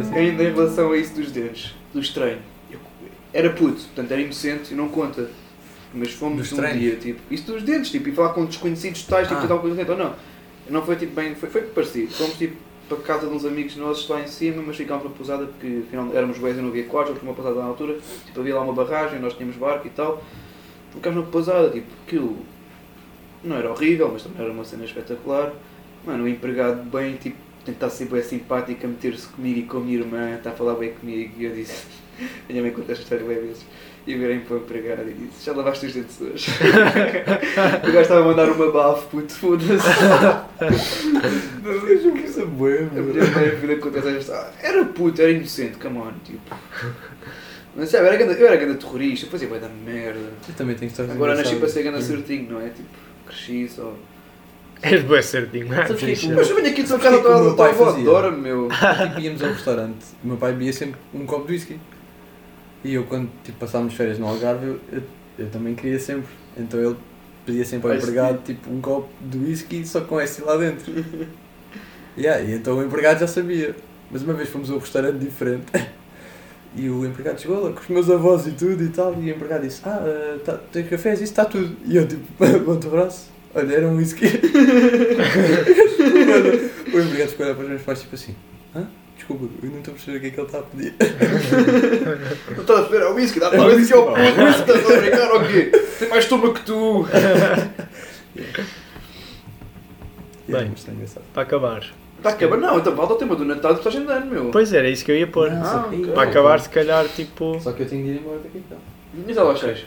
Assim. ainda em relação a isso dos dos treinos. Eu era puto, portanto era inocente e não conta. Mas fomos Dos um treinos? dia, tipo, isso dos dentes, tipo, e falar com desconhecidos totais, tipo, Ah. tentar coisa dentro, ou não. Não foi tipo bem, foi, foi parecido. Fomos tipo para casa de uns amigos nossos lá em cima, mas ficámos na pousada porque afinal éramos boés e não havia quartos, para uma pousada na altura, tipo, havia lá uma barragem, nós tínhamos barco e tal. Ficámos na pousada, tipo, aquilo não era horrível, mas também era uma cena espetacular. Mano, o empregado bem, tipo, tentar ser bem simpático, a meter-se comigo e com a minha irmã, está a falar bem comigo, e eu disse, a minha mãe conta esta história bem vezes, e virei para o empregado e disse, já lavaste os dentes hoje? o gajo estava a mandar uma bafo, puto, foda-se. Isso é bué, A meu. minha mãe vida acontece esta história. Era puto, era inocente, come on, tipo. Mas sabe, eu era grande, eu era grande terrorista, fazia bem da merda. Eu também tenho histórias Agora nasci para ser grande Hum. certinho, não é? Tipo, cresci só. És bem certinho, não é? Que que Mas eu venho aqui de tua Sabes casa, o que é que o meu tua pai avó adora, meu. Tipo, íamos ao restaurante, o meu pai bebia sempre um copo de whisky. E eu, quando tipo, passávamos férias no Algarve, eu, eu, eu também queria sempre. Então ele pedia sempre ao empregado tipo, um copo de whisky só com esse lá dentro. yeah, e então o empregado já sabia. Mas uma vez fomos a um restaurante diferente e o empregado chegou lá com os meus avós e tudo e tal. E o empregado disse: Ah, eh, tá, tem cafés, isso está tudo. E eu tipo, bom o braço. Olha, era um whisky. o empregado ficou olhar para os meus pais tipo assim? Desculpa, eu não estou a perceber o que é que ele está a pedir. Não estás a beber ao whisky, dá para É ver se é o puto, whisky, estás a brincar ou quê? Tem mais estômago que tu. Yeah, Bem. mas está engraçado. Para acabar. Está a acabar? Não, então falta o tema do Natal de passagem de ano, meu. Pois era, isso que eu ia pôr. Não, Ah, ok. ok. Para acabar, se calhar, tipo. Só que eu tenho de ir embora daqui então. E estava às seis.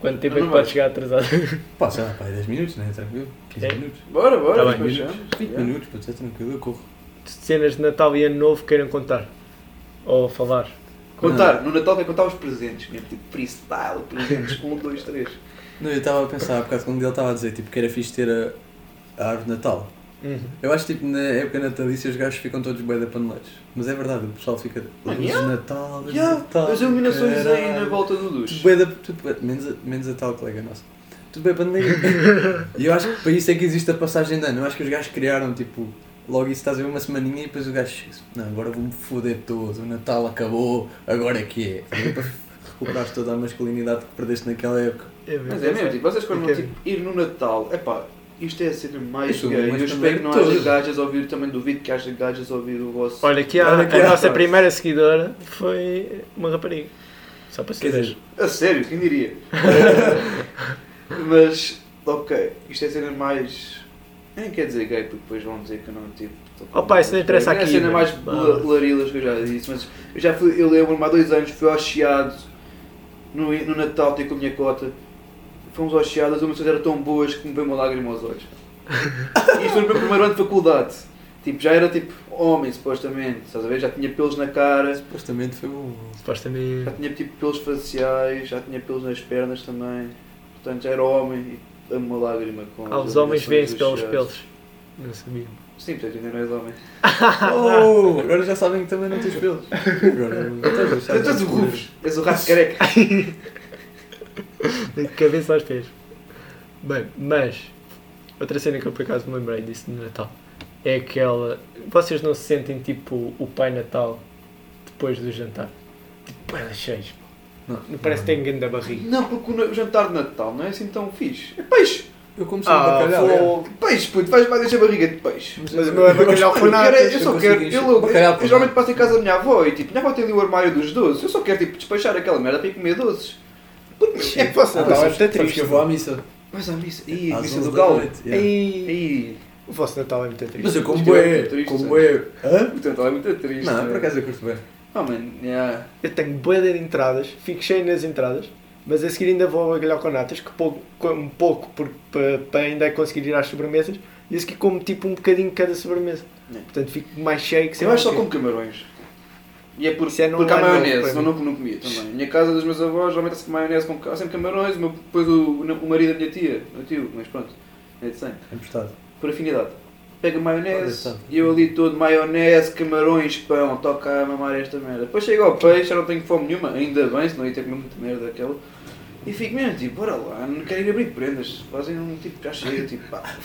Quanto tempo é Não que vai. pode chegar atrasado? Pá, sei lá, pá, é 10 minutos, né? Tranquilo. 15 É. minutos. Bora, bora. Tá bem. depois já. 20 Já. minutos, pode ser tranquilo, eu corro. Cenas de Natal e Ano Novo queiram contar? Ou falar? Contar, no Natal tem que contar os presentes, mesmo tipo freestyle, presentes, um, dois, três. Não, eu estava a pensar, há bocado quando ele estava a dizer tipo, que era fixe ter a, a árvore de Natal. Uhum. Eu acho que tipo, na época natalícia os gajos ficam todos bem da paneleiros. Mas é verdade, o pessoal fica. Ah, yeah. de Natal, de Já, Natal. as iluminações aí na volta do duche. Tudo bem da. Tudo menos, a, menos a tal colega nossa. Tudo bem paneleiro. e eu acho que para isso é que existe a passagem de ano. Eu acho que os gajos criaram tipo. Logo isso estás a ver uma semaninha e depois o gajo chega Não, agora vou-me foder todo. O Natal acabou, agora é que é. A? Para recuperares toda a masculinidade que perdeste naquela época. Mas é mesmo, tipo, vocês quando Ok. tipo, ir no Natal, epá, isto é a cena mais Eu sou gay. Eu espero que não haja gajas a ouvir, também duvido que haja gajas a ouvir o vosso. Olha, aqui há, Olha aqui a há, nossa pá. primeira seguidora foi uma rapariga. Só para saber. A sério, quem diria? Mas, ok, isto é a cena mais. Nem quer dizer gay, porque depois vão dizer que eu não tipo. Oh, pá, isso não interessa É a aqui, cena mais la- larilas que eu já disse, mas eu já fui, eu lembro-me há dois anos, fui ao Chiado no, no Natal, ter com a minha cota. Fomos ao Chiado, as emoções eram tão boas que me veio uma lágrima aos olhos. E isto foi no meu primeiro ano de faculdade. Tipo, já era tipo homem, supostamente, estás a ver? Já tinha pelos na cara, supostamente foi bom. Supostamente. já tinha tipo pelos faciais, já tinha pelos nas pernas também. Portanto, já era homem e uma lágrima com Ah, os homens veem-se pelos pelos. Não sabia. Sim, portanto, ainda não és homem. Oh, agora já sabem que também não tens pelos. Então, Tu és o Rufus, és o rato careca. De cabeça aos pés. Bem, mas outra cena que eu por acaso me lembrei disso no Natal é aquela. Vocês não se sentem tipo o Pai Natal depois do jantar? Tipo, elas cheios. Não, Não parece que tem grande barriga. Não, porque o jantar de Natal não é assim tão fixe. É peixe. Eu como sempre Ah, bacalhau. é. fogo. Peixe, puto, faz mais deixa a barriga de peixe. Mas o meu é bacalhau Eu, quero, natas. eu só eu quero. Eu, eu, eu com geralmente passo em casa da minha avó e tipo, minha avó tem ali o armário dos doces. Eu só quero tipo despachar aquela merda para ir comer doces. Porque é que faço Ah, Natal, é sabes triste. eu vou à missa. Mas a missa. Ih, a missa 11 do galo. Ih, o vosso Natal é muito triste. Mas eu como é como. Hã? o teu Natal é muito triste. Não, né? por acaso eu curto bem. Oh, man, yeah. Eu tenho boa de entradas, fico cheio nas entradas, mas a seguir ainda vou ao com natas, que pouco, um pouco porque, para, ainda conseguir ir às sobremesas, e a seguir como tipo um bocadinho cada sobremesa. É. Portanto fico mais cheio que sei Eu acho só como camarões. E é por, Isso é porque há novo, maionese, senão não, não comia também. Na minha casa dos meus avós, geralmente há sempre maionese com há sempre camarões, depois o, o marido da minha tia, meu tio, mas pronto, é de 100. Emprestado. Por afinidade. Pega maionese, tá. e eu ali todo maionese, camarões, pão, toca a mamar esta merda. Depois chega ao peixe, eu não tenho fome nenhuma, ainda bem, senão ia ter comido muita merda daquela. E fico mesmo, tipo, bora lá, não quero ir abrir prendas, fazem um tipo, já chega, tipo, pá.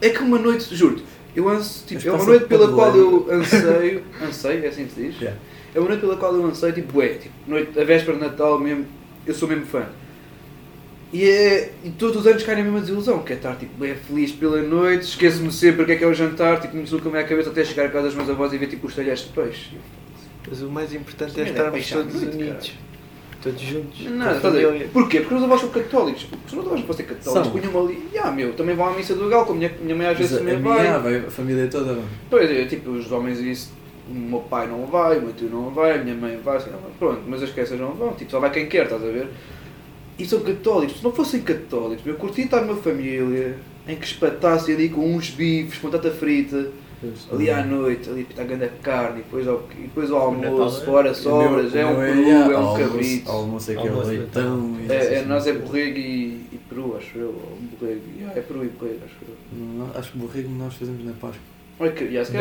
É que uma noite, juro eu anso, tipo, é uma noite pela qual eu anseio, anseio, é assim que se diz? É uma noite pela qual eu anseio, tipo, é, tipo, noite, a véspera de Natal mesmo, eu sou mesmo fã. E, é, e todos os anos cai na mesma desilusão, que é estar tipo, bem feliz pela noite, esqueço-me sempre o que é que é o jantar, tipo, me desloca a minha cabeça até chegar a casa dos meus avós e ver tipo os talheres de peixe. Mas o mais importante é é estarmos à todos noite, unidos. Todos juntos. Não, com estás a ver? Porquê? Porque os avós são católicos. Se os meus avós fossem católicos, São. punham-me ali, ah meu, também vão à missa do galo, como a minha, minha mãe às vezes também minha, vai. vai, a família toda. Pois é, tipo, os homens isso, o meu pai não vai, o meu tio não vai, a minha mãe vai, sei lá, pronto, mas as crianças não vão, tipo, só vai quem quer, estás a ver? E são católicos, se não fossem católicos, eu curtia estar numa família em que espatasse ali com uns bifes, com batata frita, ali à noite, ali a grande carne, e depois ao, e depois ao almoço, é- fora sobras, meu- é um peru, yeah, é um almoço- cabrito. Almoço é que é o leitão. É, é, nós é borrego e, e peru, acho eu, borrego, yeah, é peru e borrego, acho eu. Não, Acho que borrego nós fazemos na Páscoa.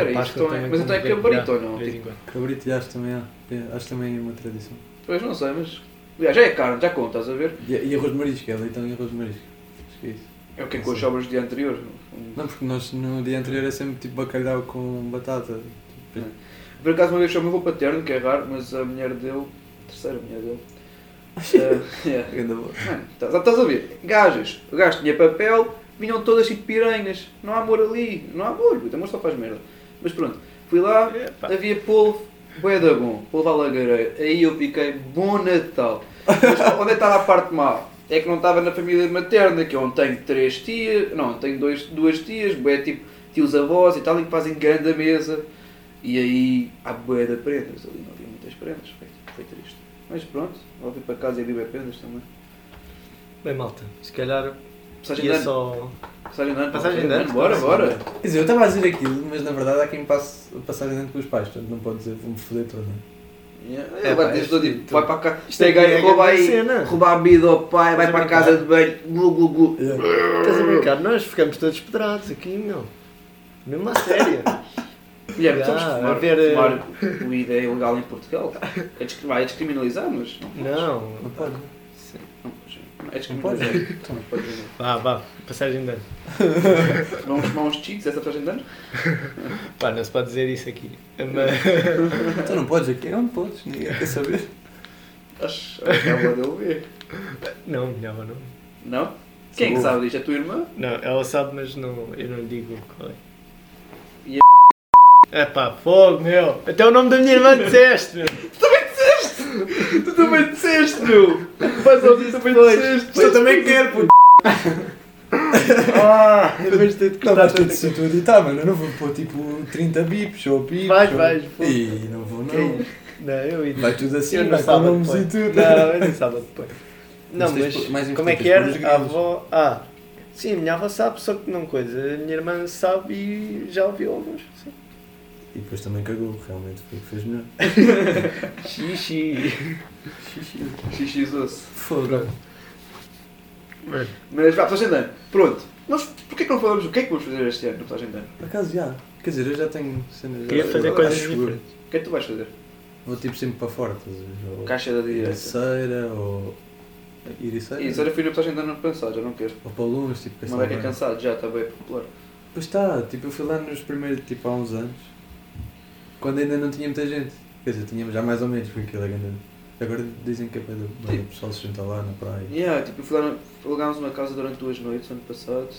Isto é, também mas então é cabrito ou não? Cabrito, acho que também há. É, acho que também é uma tradição. pois não sei, mas aliás, já é carne, já conta, estás a ver? E, e arroz de marisco, é leitão e arroz de marisco. É. É o que é com as sobras do dia anterior. Não, porque nós no dia anterior é sempre tipo bacalhau com batata. Por acaso uma vez chamei o meu paterno, que é raro, mas a mulher dele, a terceira mulher dele, eh, yeah. Mano, estás estás a ver? Gajas, o gajo tinha papel, vinham todas tipo piranhas. Não há amor ali, não há amor, o amor só faz merda. Mas pronto, fui lá, Epá. havia polvo, bué da bom, polvo à lagareira. Aí eu fiquei, bom Natal. Mas onde é estava a parte má? É que não estava na família materna, que eu tenho três tias, não, tenho dois, duas tias, bué tipo tios avós e tal, e que fazem grande mesa. E aí há bué de prendas, ali não havia muitas prendas, foi, foi triste. Mas pronto, vou vir para casa e vi bué prendas também. Bem, malta, se calhar Passagem de ano. só. Passagem de ano. Passagem de ano. Bora, bora. Quer dizer, eu estava a dizer aquilo, mas na verdade há quem passe a passagem dentro com os pais, portanto não pode dizer vou-me foder é? Yeah. É, vai pá, todo tipo, vai para cá, isto é aí, rouba aí, cena. rouba a bebida ao pai, vai para a casa de banho, glu glu glu. Estás a brincar? Nós ficamos todos pedrados aqui, meu. Mesmo a sério. Guilherme, Já, sabes que fumar, a ver, fumar weed é ilegal em Portugal? É, vai, é descriminalizar, mas não podes. Não. Não pode. Não podes. É Não pode. Não podes, não. Vá, vá, passagem de ano. Vamos fumar uns cheats essa passagem de ano? Pá, não se pode dizer isso aqui. Mas. Então não podes aqui, não podes, ninguém quer saber. Acho, acho que é a boa dele ver. Não, melhor não. Não? Quem é que sabe disto? É a tua irmã? Não, ela sabe, mas não, eu não lhe digo qual é. E É pá, fogo, meu. Até o nome da minha irmã disseste, meu. Disseste, meu! Faz ouvir, também disseste! Eu também quero, puto. Ah, depois de ter Não, cortado vais ter tanta de ser tu editar, mano. Eu não vou pôr tipo 30 bips ou bips. Vais, ou- vais, pô. Ih, não vou, não. Não, eu ia Vai tudo assim, Eu não vai com nomes e tudo. Não, eu não sábado depois. Não, Mas mas de como é que de era? A avó. Ah, sim, a minha avó sabe, só que não coisa. A minha irmã sabe e já ouviu alguns. Sim. E depois também cagou, realmente foi o que fez melhor. Xixi. Xixi. Xixi-se. Foda. Mano, Mas vá, passagem de ano. Pronto. Nós, porquê que não falamos o que é que vamos fazer este ano na passagem de ano? Por acaso já. Quer dizer, eu já tenho cenas. queria fazer coisas diferentes. O que é que tu vais fazer? Vou tipo sempre para fora, estás a ver? Ou Caixa da direita. Iriceira ou. Iriceira? Isso, era fui na passagem de ano passado, já não quero. Ou para Lumes, tipo Uma beca Castelbranco. cansado, já está bem popular. Pois está, tipo eu fui lá nos primeiros, tipo há uns anos, quando ainda não tinha muita gente. Quer dizer, tínhamos já mais ou menos, porque aquilo é grande. Agora dizem que é para o pessoal se junta lá na praia. Yeah, tipo, fui lá, alugámos uma casa durante duas noites ano passado.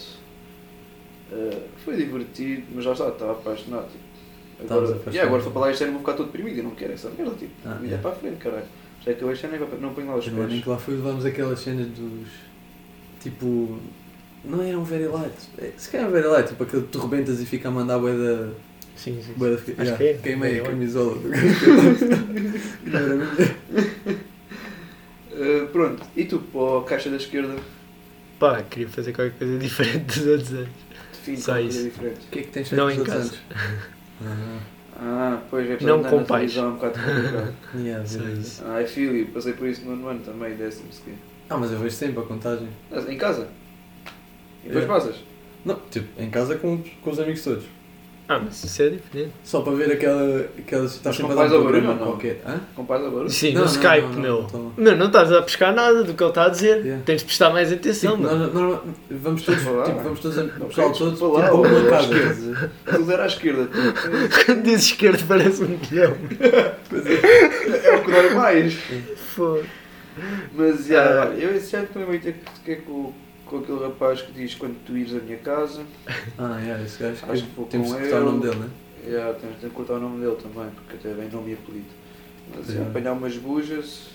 Eh, foi divertido, mas já está, estava apaixonado. Tipo. Agora, apaixonado. yeah, agora for para lá este ano vou ficar todo deprimido e não quero essa merda, tipo. Ah, vida yeah. para a frente, caralho. Já que eu este ano é para- não ponho lá os Também nem pés. que lá fui, levámos aquelas cenas dos. Tipo. Não era um very light. É, Se calhar um very light, tipo aquele que tu rebentas e fica a mandar a bué Sim, sim. da. Acho yeah, que é. Queimei Very a camisola do. Não. Eh, pronto, e tu, para a caixa da esquerda, Pá, queria fazer qualquer coisa diferente dos outros anos. define Só isso. coisa diferente. O que é que tens Não feito em nos outros casa. anos? Ah, Ah, pois é, Não andar com pais. é um bocado yeah, Só isso. Ah, é filho, passei por isso no nono ano também, décimo seguinte. Ah, mas eu vejo sempre a contagem. Em casa? E depois É. passas? Não, tipo, em casa com, com os amigos todos. Ah, mas isso é diferente. Só para ver aquela. aquela está Mas sempre com a dar pais um ao programa barulho ou não? qualquer. Hã? Com paz agora? Sim, Não, no não, Skype, não, não, meu. não. Meu, não estás a pescar nada do que ele está a dizer. Yeah. Tens de prestar mais atenção, Tipo, meu. nós, nós vamos todos, lá. tipo, vamos todos, a- o Não, pessoal falar, tipo, para uma casa. esquerda? Tudo era à esquerda. Quando dizes esquerdo parece um guião. É o que dói mais. Foda. Mas, já, eu esse ano também vou ter que ter com, com aquele rapaz que diz quando tu ires à minha casa. Ah, yeah, esse gajo, Acho que vou temos com que cortar o nome dele, né? Já, temos de cortar o nome dele também, porque até bem nome e apelido. Mas é. apanhar umas bujas.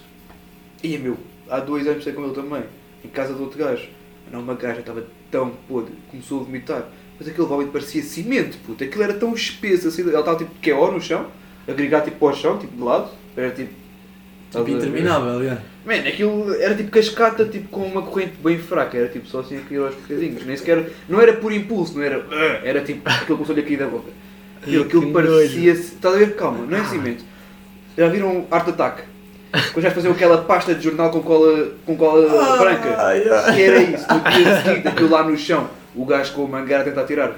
E meu, há dois anos sei com ele também, em casa do outro gajo. Não, uma gaja estava tão podre, começou a vomitar. Mas aquele vómito parecia cimento, puto. Aquilo era tão espesso assim. Ela estava tipo que é no chão, agregar tipo para o chão, tipo de lado. Era tipo. Tipo, interminável, yeah. Man, aquilo era tipo cascata, tipo com uma corrente bem fraca, era tipo só assim a cair aos bocadinhos. Nem sequer. Não era por impulso, não era. "Ah", Era tipo aquilo começou-lhe a cair da boca. Aquilo, que parecia. Estás a ver? Calma, não é cimento. Já viram Art Attack? Quando já faziam aquela pasta de jornal com cola, com cola branca? Ah, yeah. Que era isso, no dia seguinte, aquilo lá no chão. O gajo com o mangueira a tentar tirar.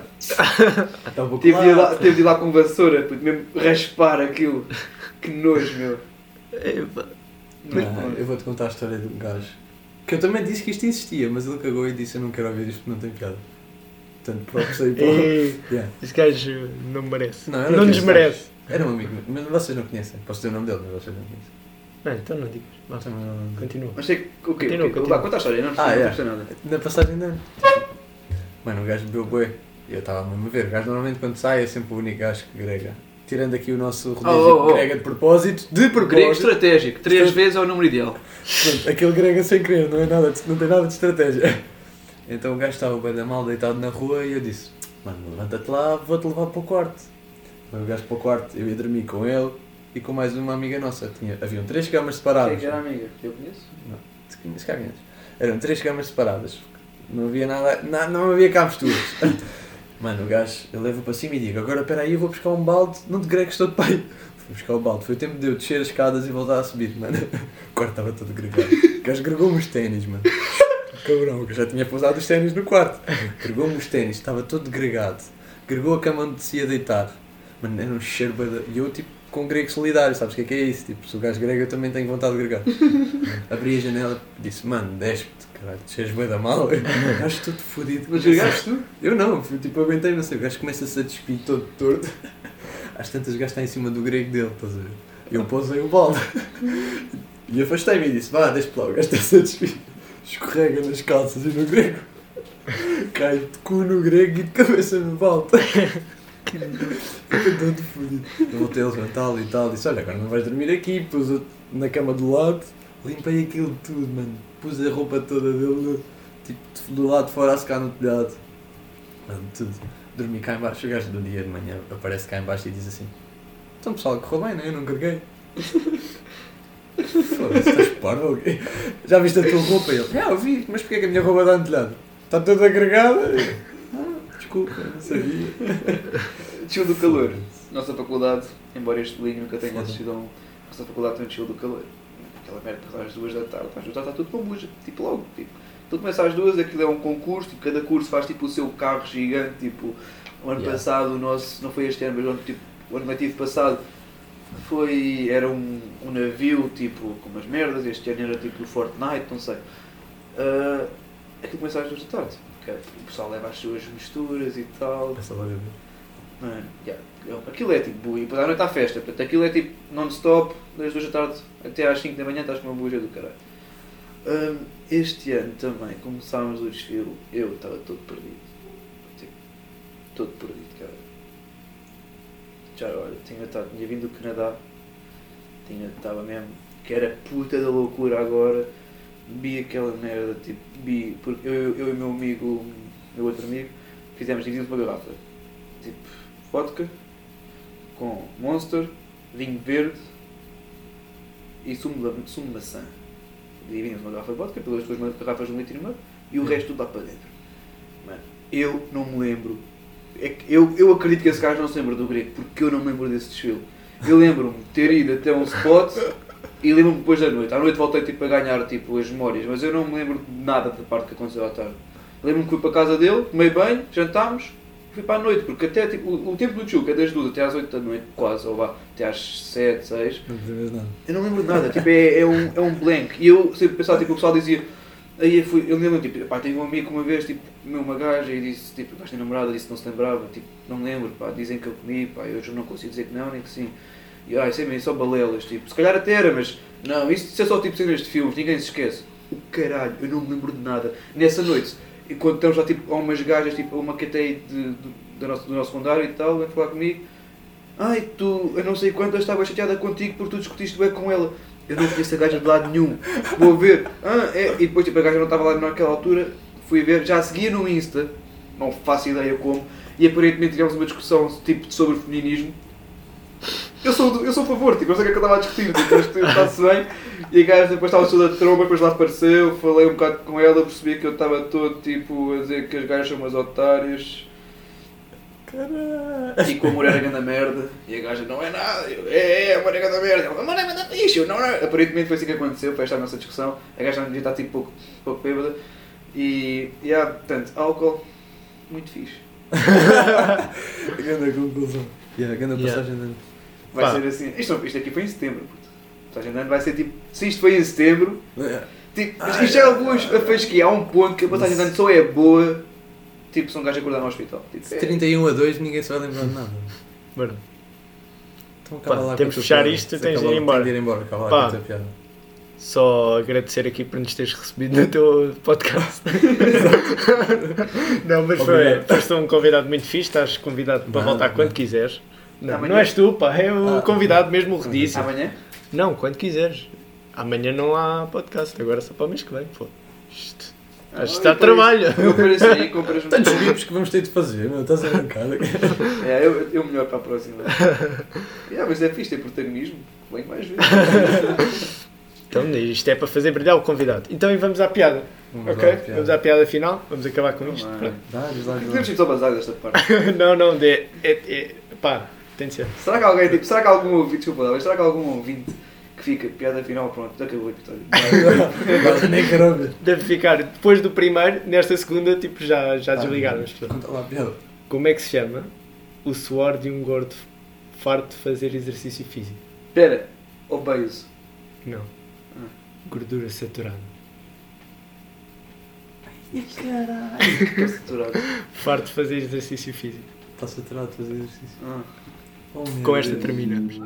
Um Teve de, ir lá, lá. teve de ir lá com vassoura, puto, mesmo raspar aquilo. Que nojo, meu. Epá. Ah, eu vou-te contar a história de um gajo que eu também disse que isto existia, mas ele cagou e disse eu não quero ouvir isto porque não tem piada. Portanto, próprio sei para yeah. Esse gajo não merece. Não, Não, não desmerece. Era um amigo mas vocês não conhecem. Posso dizer o nome dele, mas vocês não conhecem. Não, então não digas. Vá, Também não- Continua. Mas sei que. O quê? Continua, continua. Vá, conta a história, não Ah, não yeah. percebo nada. Na passagem de ano. Mano, o gajo bebeu bué. E eu estava mesmo a ver. O gajo normalmente quando sai é sempre o único gajo que grega. Tirando aqui o nosso rodízio Oh, oh, oh. grega de propósito. De Grego propósito. estratégico, três vezes é o número ideal. Pronto, aquele grega sem querer, não, é nada de- não tem nada de estratégia. Então o gajo estava bem da mal deitado na rua e eu disse: Mano, levanta-te lá, vou-te levar para o quarto. Foi o gajo para o quarto, eu ia dormir com ele e com mais uma amiga nossa. Tinha, haviam três camas Quem é separadas. que era a amiga? Eu conheço? Se conheces cá conheces. Eram três camas separadas. Não havia nada, na- não havia cá misturas. Mano, o gajo, eu levo para cima e digo, agora espera aí, eu vou buscar um balde, não te gregues todo pai. Fui buscar o balde, foi o tempo de eu descer as escadas e voltar a subir, mano. O quarto estava todo gregado. O gajo gregou-me os ténis, mano. Cabrão, eu já tinha pousado os ténis no quarto. Gregou-me os ténis, estava todo gregado. Gregou a cama onde se ia deitar. Mano, era um cheiro E eu, tipo, com grego solidário, sabes o que é que é isso? Tipo, se o gajo grega, eu também tenho vontade de gregar. Abri a janela e disse, mano, despe-te, caralho, tu bem da mal. Gajo todo fodido. Mas gregaste tu? Eu não, tipo, aguentei, não sei, o gajo começa-se a despir todo torto. Às tantas o gajo está em cima do grego dele, estás a ver? Eu pousei o balde. E afastei-me e disse, vá, deixa lá, o gajo está-se a despir. Escorrega nas calças e no grego. Cai de cu no grego e de cabeça no balde. Todo fodido. Eu voltei a levantá-lo e tal, disse, olha, agora não vais dormir aqui, pus-o na cama do lado, limpei aquilo tudo, mano. Pus a roupa toda dele, tipo, do lado de fora a secar no telhado. Mano, tudo. Dormi cá embaixo, o gajo do dia de manhã aparece cá embaixo e diz assim, então pessoal, correu bem, não é? Eu não carreguei. Foda-se, estás parvo ou quê? Já viste a tua roupa? E ele, ah, eu vi, mas porquê que a minha roupa está no telhado? Está toda agregada? Desculpa, não sabia. Desceu do calor. Nossa faculdade, embora este bolinho nunca tenha assistido a um. Nossa faculdade também desceu do calor. Aquela merda às duas da tarde. Às duas da tarde está tudo com buja. Tipo logo. Tipo. Tudo começa às duas, aquilo é um concurso, tipo, cada curso faz tipo o seu carro gigante. Tipo, o ano Yeah. passado, o nosso, não foi este ano, mas o ano, tipo, o ano letivo passado foi. era um, um navio tipo com umas merdas, este ano era tipo o Fortnite, não sei. Uh, aquilo começa às duas da tarde. O pessoal leva as suas misturas e tal. Passa logo a ver. Mano, yeah. Aquilo é tipo buia, depois à noite há festa, portanto aquilo é tipo non-stop, das 2 da tarde até às 5 da manhã estás com uma buja do caralho. Hum, este ano também começámos o desfile, eu estava todo perdido. Tipo, todo perdido, cara. Já olha, tinha, estado- tinha vindo do Canadá, tinha, estava mesmo, que era puta da loucura agora, vi aquela merda, tipo, vi, porque eu, eu e o meu amigo, meu outro amigo, fizemos, dividimos uma garrafa, tipo, vodka, com Monster, vinho verde e sumo de, sumo de maçã. Dividimos uma garrafa de vodka pelas duas garrafas de um litro e meio e o resto tudo lá para dentro. Mano, eu não me lembro. É que eu, eu acredito que esse gajo não se lembra do grego, porque eu não me lembro desse desfile. Eu lembro-me de ter ido até um spot e lembro-me depois da noite. À noite voltei tipo, a ganhar tipo, as memórias, mas eu não me lembro de nada da parte que aconteceu à tarde. Lembro-me que fui para a casa dele, tomei banho, jantámos, fui para a noite, porque até tipo, o, o tempo do Chuca é das 2 até às 8 da noite, quase, ou vá, até às 7, 6. Não percebes nada. Eu não lembro de nada, tipo, é, é, um, é um blank. E eu sempre pensava, tipo, o pessoal dizia. Aí eu, fui, eu lembro, tipo, pá, tive um amigo uma vez, tipo, comeu uma gaja e disse, tipo, gajo tem namorada, disse que não se lembrava, tipo, não lembro, pá, dizem que eu comi, pá, eu não consigo dizer que não, nem que sim. E, ah, isso é só balelas, tipo, se calhar até era, mas, não, isso, isso é só tipo cenas de filmes, ninguém se esquece. O caralho, eu não me lembro de nada. Nessa noite, quando estamos lá, tipo, a umas gajas, tipo, uma que até aí de, de, do, nosso, do nosso secundário e tal, vem falar comigo, ai, tu, eu não sei quantas, estava chateada contigo porque tu discutiste bem com ela. Eu não conheço a gaja de lado nenhum. Vou ver. Ah, é. E depois tipo, a gaja não estava lá naquela altura. Fui ver, já seguia no Insta. Não faço ideia como. E aparentemente tivemos uma discussão tipo, sobre feminismo. Eu sou, eu sou a favor, tipo, eu sei o que é que eu estava a discutir, tipo, está-se bem. E a gaja depois estava toda de tromba, depois lá apareceu, falei um bocado com ela, percebi que eu estava todo tipo a dizer que as gajas são umas otárias. Caralho. E que o amor era grande merda. E a gaja não é nada. Eu, é, é, amor é grande merda. Ela, amor é grande fixe. Não, não. Aparentemente foi assim que aconteceu. Foi esta a nossa discussão. A gaja não devia estar tipo pouco, pouco bêbada. E, e há, portanto, álcool, muito fixe. Grande conclusão. Yeah, grande Yeah. passagem de Vai Pá. ser assim. Isto, isto aqui foi em setembro. Puto. De ano vai ser tipo. Se isto foi em setembro. Yeah. Tipo, isto já é alguns a fasquia. Há um ponto que a passagem de ano só é boa. Tipo, se um gajo acordar no hospital. Tipo, é- 31 a 2 ninguém se vai lembrar de nada. Mano, Então Pá, acaba lá temos com a de tua fechar isto, Se tens de ir embora. De ir embora, acaba lá Pá. com a piada. só agradecer aqui por nos teres recebido no teu podcast. não, mas foi, foste um convidado muito fixe, estás convidado para voltar quando quiseres. Não, Amanhã? não és tu, pá, é o Ah, convidado mesmo, o Redício. Amanhã? Não, quando quiseres. Amanhã não há podcast, agora só para o mês que vem. Pô. Isto, Ah, isto está eu apareço- trabalho. Eu apareço aí e compras um. Tantos vídeos que vamos ter de fazer, meu, estás a brincar. É, eu, eu melhor para a próxima. é, mas é fixe ter protagonismo. Vem mais vezes. Então, isto é para fazer brilhar o convidado. Então, e vamos à piada. ok? Vamos à piada final. Vamos acabar com isto. Vamos lá. Pronto. Dá, diz lá, diz lá. Podemos ir só bazar desta parte. não, não, de, é, é, pá, tem de ser. Será que alguém, tipo, será que algum ouvinte, desculpa, mas será que algum ouvinte que fica, piada final, pronto, acabou o episódio. Agora nem ver. Deve ficar depois do primeiro, nesta segunda, tipo, já, já desligaram as pessoas. Conta lá a piada. Como é que se chama o suor de um gordo farto de fazer exercício físico? Espera, obeso. Não. Ah. Gordura saturada. Caralho. Saturado. Farto de fazer exercício físico. Está saturado de fazer exercício. Ah. Com esta terminamos.